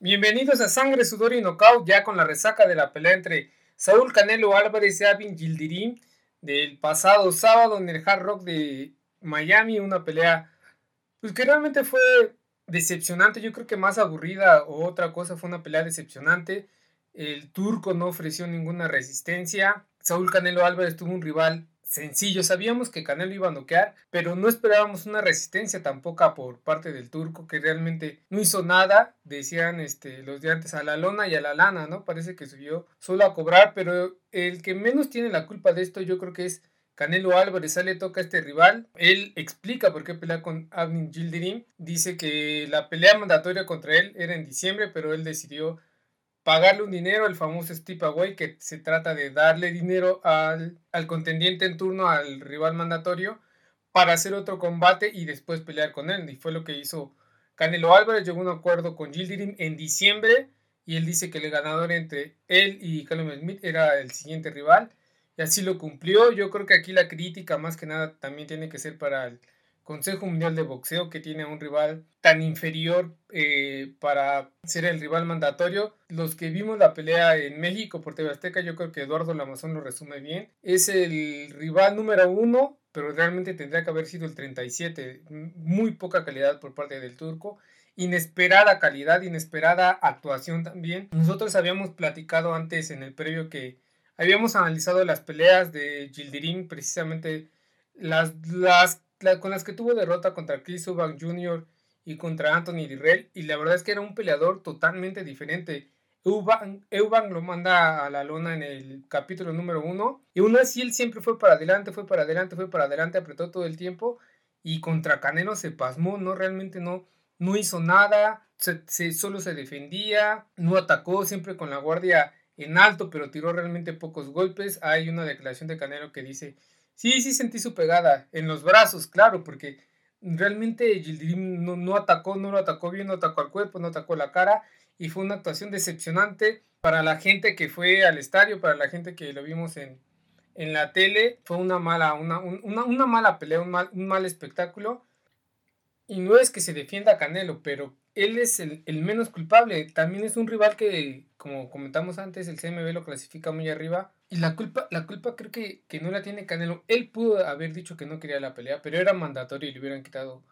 Bienvenidos a Sangre, Sudor y Knockout, ya con la resaca de la pelea entre Saúl Canelo Álvarez y Abin Gildirim del pasado sábado en el Hard Rock de Miami, una pelea pues que realmente fue decepcionante, yo creo que más aburrida o otra cosa fue una pelea decepcionante. El turco no ofreció ninguna resistencia. Saúl Canelo Álvarez tuvo un rival sencillo. Sabíamos que Canelo iba a noquear, pero no esperábamos una resistencia tampoco por parte del turco, que realmente no hizo nada. Decían este, los de antes a la lona y a la lana, ¿no? Parece que subió solo a cobrar, pero el que menos tiene la culpa de esto, yo creo que es Canelo Álvarez sale, toca a este rival. Él explica por qué pelea con Abnin Gildirim. Dice que la pelea mandatoria contra él era en diciembre, pero él decidió pagarle un dinero, el famoso Steve Away, que se trata de darle dinero al, contendiente en turno, al rival mandatorio, para hacer otro combate y después pelear con él. Y fue lo que hizo Canelo Álvarez, llegó a un acuerdo con Gildirim en diciembre y él dice que el ganador entre él y Callum Smith era el siguiente rival y así lo cumplió. Yo creo que aquí la crítica más que nada también tiene que ser para el Consejo Mundial de Boxeo que tiene un rival tan inferior eh, para ser el rival mandatorio. Los que vimos la pelea en México por TV Azteca, yo creo que Eduardo Lamazón lo resume bien. Es el rival número uno, pero realmente tendría que haber sido el 37. Muy poca calidad por parte del turco. Inesperada calidad, inesperada actuación también. Nosotros habíamos platicado antes en el previo que habíamos analizado las peleas de Gildirim, precisamente las, las con las que tuvo derrota contra Chris Eubank Jr. y contra Anthony Dirrell, y la verdad es que era un peleador totalmente diferente. Eubank, lo manda a la lona en el capítulo número uno, y aún así él siempre fue para adelante, fue para adelante, fue para adelante, apretó todo el tiempo, y contra Canelo se pasmó, no realmente no, no hizo nada, se, solo se defendía, no atacó, siempre con la guardia en alto, pero tiró realmente pocos golpes. Hay una declaración de Canelo que dice Sí, sí sentí su pegada en los brazos, claro, porque realmente Gildirim no, atacó, no lo atacó bien, no atacó al cuerpo, no atacó la cara y fue una actuación decepcionante para la gente que fue al estadio, para la gente que lo vimos en, en la tele. Fue una mala, una, una, una mala pelea, un mal, un mal espectáculo. Y no es que se defienda Canelo, pero él es el, el, menos culpable. También es un rival que, como comentamos antes, el CMB lo clasifica muy arriba. Y la culpa, la culpa creo que, que no la tiene Canelo. Él pudo haber dicho que no quería la pelea, pero era mandatorio y le hubieran quitado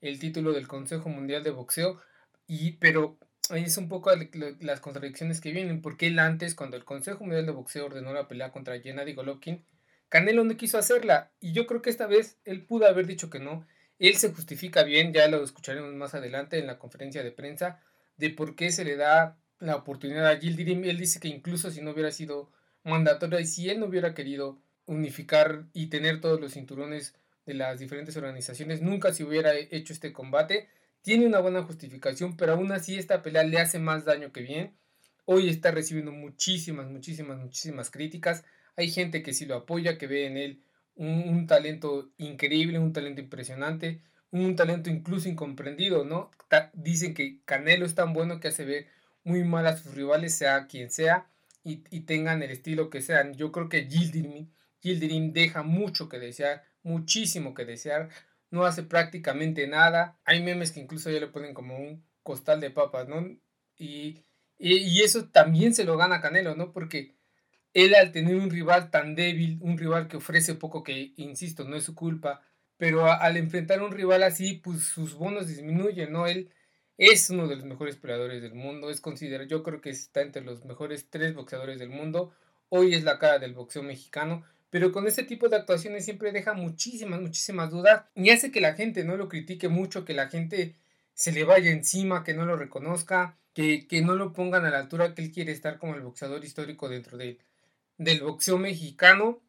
el título del Consejo Mundial de Boxeo. Y, pero ahí es un poco las contradicciones que vienen, porque él antes, cuando el Consejo Mundial de Boxeo ordenó la pelea contra Gennady Golovkin, Canelo no quiso hacerla. Y yo creo que esta vez él pudo haber dicho que no. Él se justifica bien, ya lo escucharemos más adelante en la conferencia de prensa, de por qué se le da la oportunidad a Gildirim. Él dice que incluso si no hubiera sido mandatoria y si él no hubiera querido unificar y tener todos los cinturones de las diferentes organizaciones, nunca se hubiera hecho este combate. Tiene una buena justificación, pero aún así esta pelea le hace más daño que bien. Hoy está recibiendo muchísimas, muchísimas, muchísimas críticas. Hay gente que sí lo apoya, que ve en él un, talento increíble, un talento impresionante, un talento incluso incomprendido, ¿no? dicen que Canelo es tan bueno que hace ver muy mal a sus rivales, sea quien sea y, tengan el estilo que sean. Yo creo que Gildirim, deja mucho que desear, muchísimo que desear. No hace prácticamente nada. Hay memes que incluso ya le ponen como un costal de papas, ¿no? Y, y, eso también se lo gana Canelo, ¿no? Porque él al tener un rival tan débil, un rival que ofrece poco, que insisto, no es su culpa, pero al enfrentar a un rival así, pues sus bonos disminuyen, ¿no? Él es uno de los mejores peleadores del mundo, es considerado, yo creo que está entre los mejores tres boxeadores del mundo, hoy es la cara del boxeo mexicano, pero con ese tipo de actuaciones siempre deja muchísimas, muchísimas dudas y hace que la gente no lo critique mucho, que la gente se le vaya encima, que no lo reconozca, que, que no lo pongan a la altura que él quiere estar como el boxeador histórico dentro del boxeo mexicano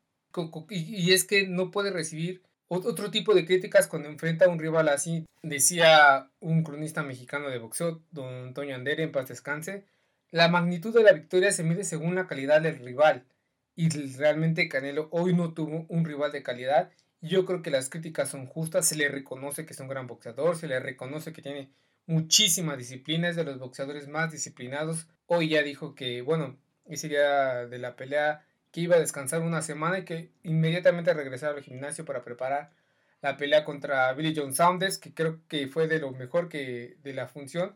y es que no puede recibir otro tipo de críticas cuando enfrenta a un rival así, decía un cronista mexicano de boxeo, don Antonio Andere, en paz descanse, la magnitud de la victoria se mide según la calidad del rival. Y realmente Canelo hoy no tuvo un rival de calidad. Yo creo que las críticas son justas, se le reconoce que es un gran boxeador, se le reconoce que tiene muchísima disciplina, es de los boxeadores más disciplinados. Hoy ya dijo que, bueno, ese día de la pelea que iba a descansar una semana y que inmediatamente regresar al gimnasio para preparar la pelea contra Billy John Saunders, que creo que fue de lo mejor que de la función.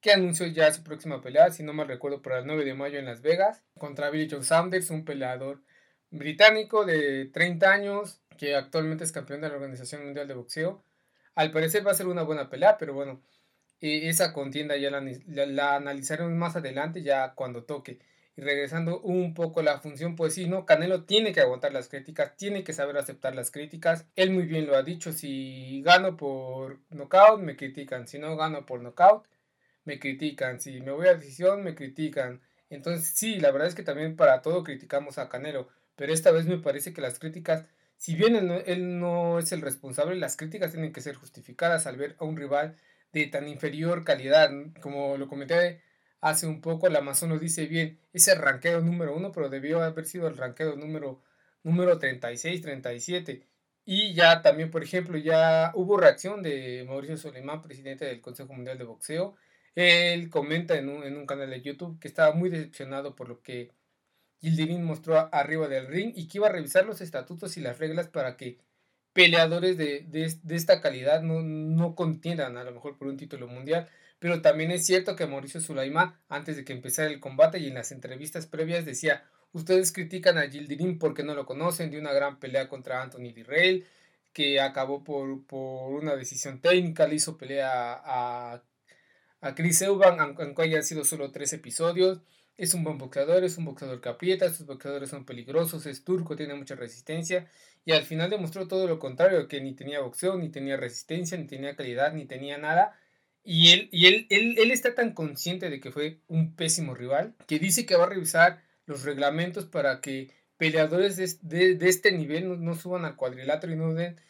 que anunció ya su próxima pelea, si no mal recuerdo, para el 9 de mayo en Las Vegas, contra Billy Joe Saunders, un peleador británico de 30 años, que actualmente es campeón de la Organización Mundial de Boxeo. Al parecer va a ser una buena pelea, pero bueno, e, esa contienda ya la, la, analizaremos más adelante, ya cuando toque. Y regresando un poco a la función, pues sí, ¿no? Canelo tiene que aguantar las críticas, tiene que saber aceptar las críticas. Él muy bien lo ha dicho, si gano por knockout, me critican. Si no gano por knockout, me critican. Si me voy a decisión, me critican. Entonces sí, la verdad es que también para todo criticamos a Canelo. Pero esta vez me parece que las críticas, si bien él no, es el responsable, las críticas tienen que ser justificadas al ver a un rival de tan inferior calidad. Como lo comenté hace un poco, el Amazon dice bien, es el ranqueo número uno, pero debió haber sido el ranqueo número, número 36, 37. Y ya también, por ejemplo, ya hubo reacción de Mauricio Solimán, presidente del Consejo Mundial de Boxeo. Él comenta en un, en un canal de YouTube que estaba muy decepcionado por lo que Gildirín mostró arriba del ring y que iba a revisar los estatutos y las reglas para que peleadores de, esta calidad no, no, contiendan a lo mejor por un título mundial. Pero también es cierto que Mauricio Sulaima, antes de que empezara el combate y en las entrevistas previas, decía: Ustedes critican a Gildirín porque no lo conocen, de una gran pelea contra Anthony Dirrell, que acabó por, por una decisión técnica, le hizo pelea a, a Chris Eubank, aunque hayan sido solo tres episodios es un buen boxeador, es un boxeador que aprieta, sus boxeadores son peligrosos, es turco, tiene mucha resistencia y al final demostró todo lo contrario, que ni tenía boxeo, ni tenía resistencia, ni tenía calidad, ni tenía nada. Y él, y él, él, está tan consciente de que fue un pésimo rival que dice que va a revisar los reglamentos para que peleadores de, de, este nivel no, suban al cuadrilátero y no den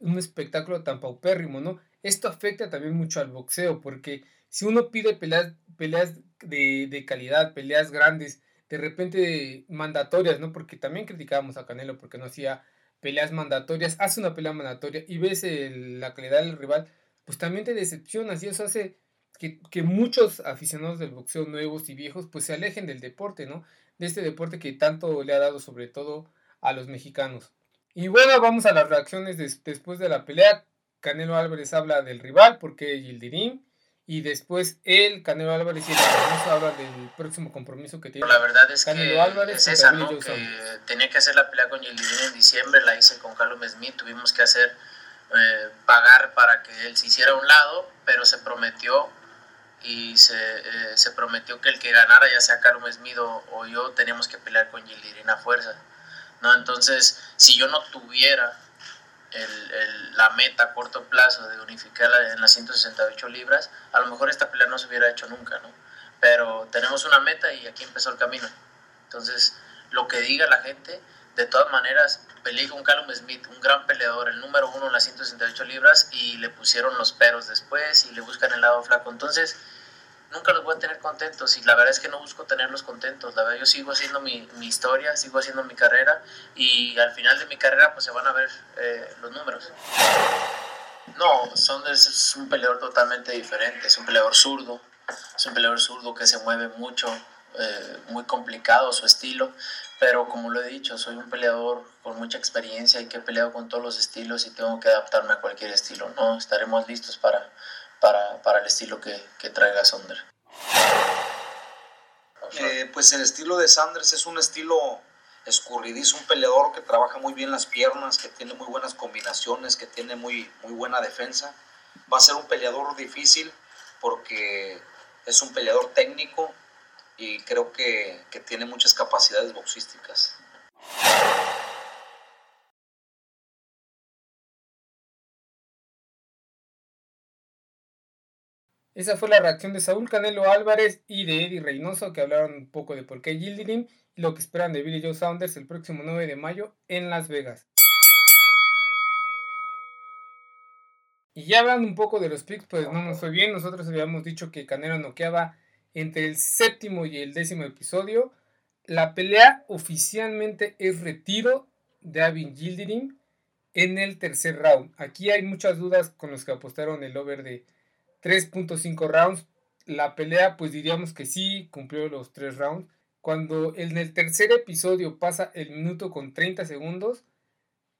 un espectáculo tan paupérrimo, ¿no? Esto afecta también mucho al boxeo porque si uno pide peleas, peleas de, calidad, peleas grandes, de repente mandatorias, ¿no? Porque también criticábamos a Canelo porque no hacía peleas mandatorias, hace una pelea mandatoria y ves la calidad del rival, pues también te decepcionas y eso hace que, que, muchos aficionados del boxeo nuevos y viejos pues se alejen del deporte, ¿no? De este deporte que tanto le ha dado sobre todo a los mexicanos. Y bueno, vamos a las reacciones después de la pelea. Canelo Álvarez habla del rival porque Gildirim y después el Canelo Álvarez y el habla del próximo compromiso que tiene. La verdad es Canelo que Álvarez es esa, ¿no? Que tenía que hacer la pelea con Yildirim en diciembre, la hice con Carlos Smith, tuvimos que hacer eh, pagar para que él se hiciera a un lado, pero se prometió y se, eh, se prometió que el que ganara, ya sea Carlos Smith o, yo, teníamos que pelear con Yildirim a fuerza. ¿no? Entonces, si yo no tuviera el, la meta a corto plazo de unificarla en las 168 libras, a lo mejor esta pelea no se hubiera hecho nunca, ¿no? Pero tenemos una meta y aquí empezó el camino. Entonces, lo que diga la gente, de todas maneras, peleé con Callum Smith, un gran peleador, el número uno en las 168 libras, y le pusieron los peros después y le buscan el lado flaco. Entonces, nunca los voy a tener contentos y la verdad es que no busco tenerlos contentos. La verdad, yo sigo haciendo mi, mi historia, sigo haciendo mi carrera y al final de mi carrera pues se van a ver eh, los números. No, Saunders es un peleador totalmente diferente, es un peleador zurdo, es un peleador zurdo que se mueve mucho, eh, muy complicado su estilo, pero como lo he dicho, soy un peleador con mucha experiencia y que he peleado con todos los estilos y tengo que adaptarme a cualquier estilo, ¿no? Estaremos listos para, para, para el estilo que, que traiga Saunders. Eh, pues el estilo de Sanders es un estilo escurridizo, un peleador que trabaja muy bien las piernas, que tiene muy buenas combinaciones, que tiene muy, muy buena defensa. Va a ser un peleador difícil porque es un peleador técnico y creo que, que tiene muchas capacidades boxísticas. Esa fue la reacción de Saúl Canelo Álvarez y de Eddie Reynoso que hablaron un poco de por qué Gildirim y lo que esperan de Billy Joe Saunders el próximo 9 de mayo en Las Vegas. Y ya hablando un poco de los picks, pues no nos fue bien. Nosotros habíamos dicho que Canelo noqueaba entre el séptimo y el décimo episodio. La pelea oficialmente es retiro de Avin Gildirim en el tercer round. Aquí hay muchas dudas con los que apostaron el over de 3.5 rounds. La pelea, pues diríamos que sí, cumplió los 3 rounds. Cuando en el tercer episodio pasa el minuto con 30 segundos,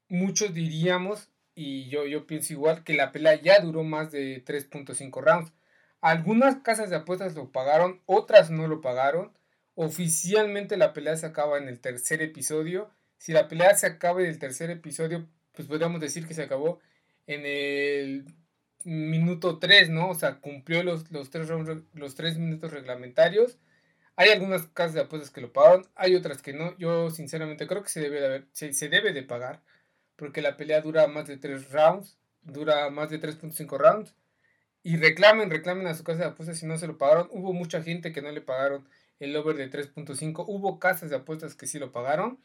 muchos diríamos, y yo, yo pienso igual, que la pelea ya duró más de 3.5 rounds. Algunas casas de apuestas lo pagaron, otras no lo pagaron. Oficialmente la pelea se acaba en el tercer episodio. Si la pelea se acaba en el tercer episodio, pues podríamos decir que se acabó en el minuto 3, ¿no? O sea, cumplió los, los, tres, los tres minutos reglamentarios. Hay algunas casas de apuestas que lo pagaron, hay otras que no. Yo sinceramente creo que se debe de, se, se debe de pagar porque la pelea dura más de 3 rounds, dura más de 3.5 rounds. Y reclamen, reclamen a su casa de apuestas si no se lo pagaron. Hubo mucha gente que no le pagaron el over de 3.5. Hubo casas de apuestas que sí lo pagaron.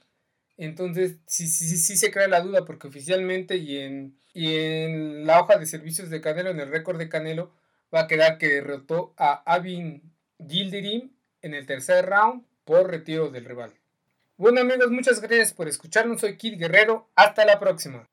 Entonces, sí, sí, sí se crea la duda porque oficialmente y en, y en la hoja de servicios de Canelo, en el récord de Canelo, va a quedar que derrotó a Avin Gildirim en el tercer round por retiro del rival. Bueno amigos, muchas gracias por escucharnos. Soy Kid Guerrero. Hasta la próxima.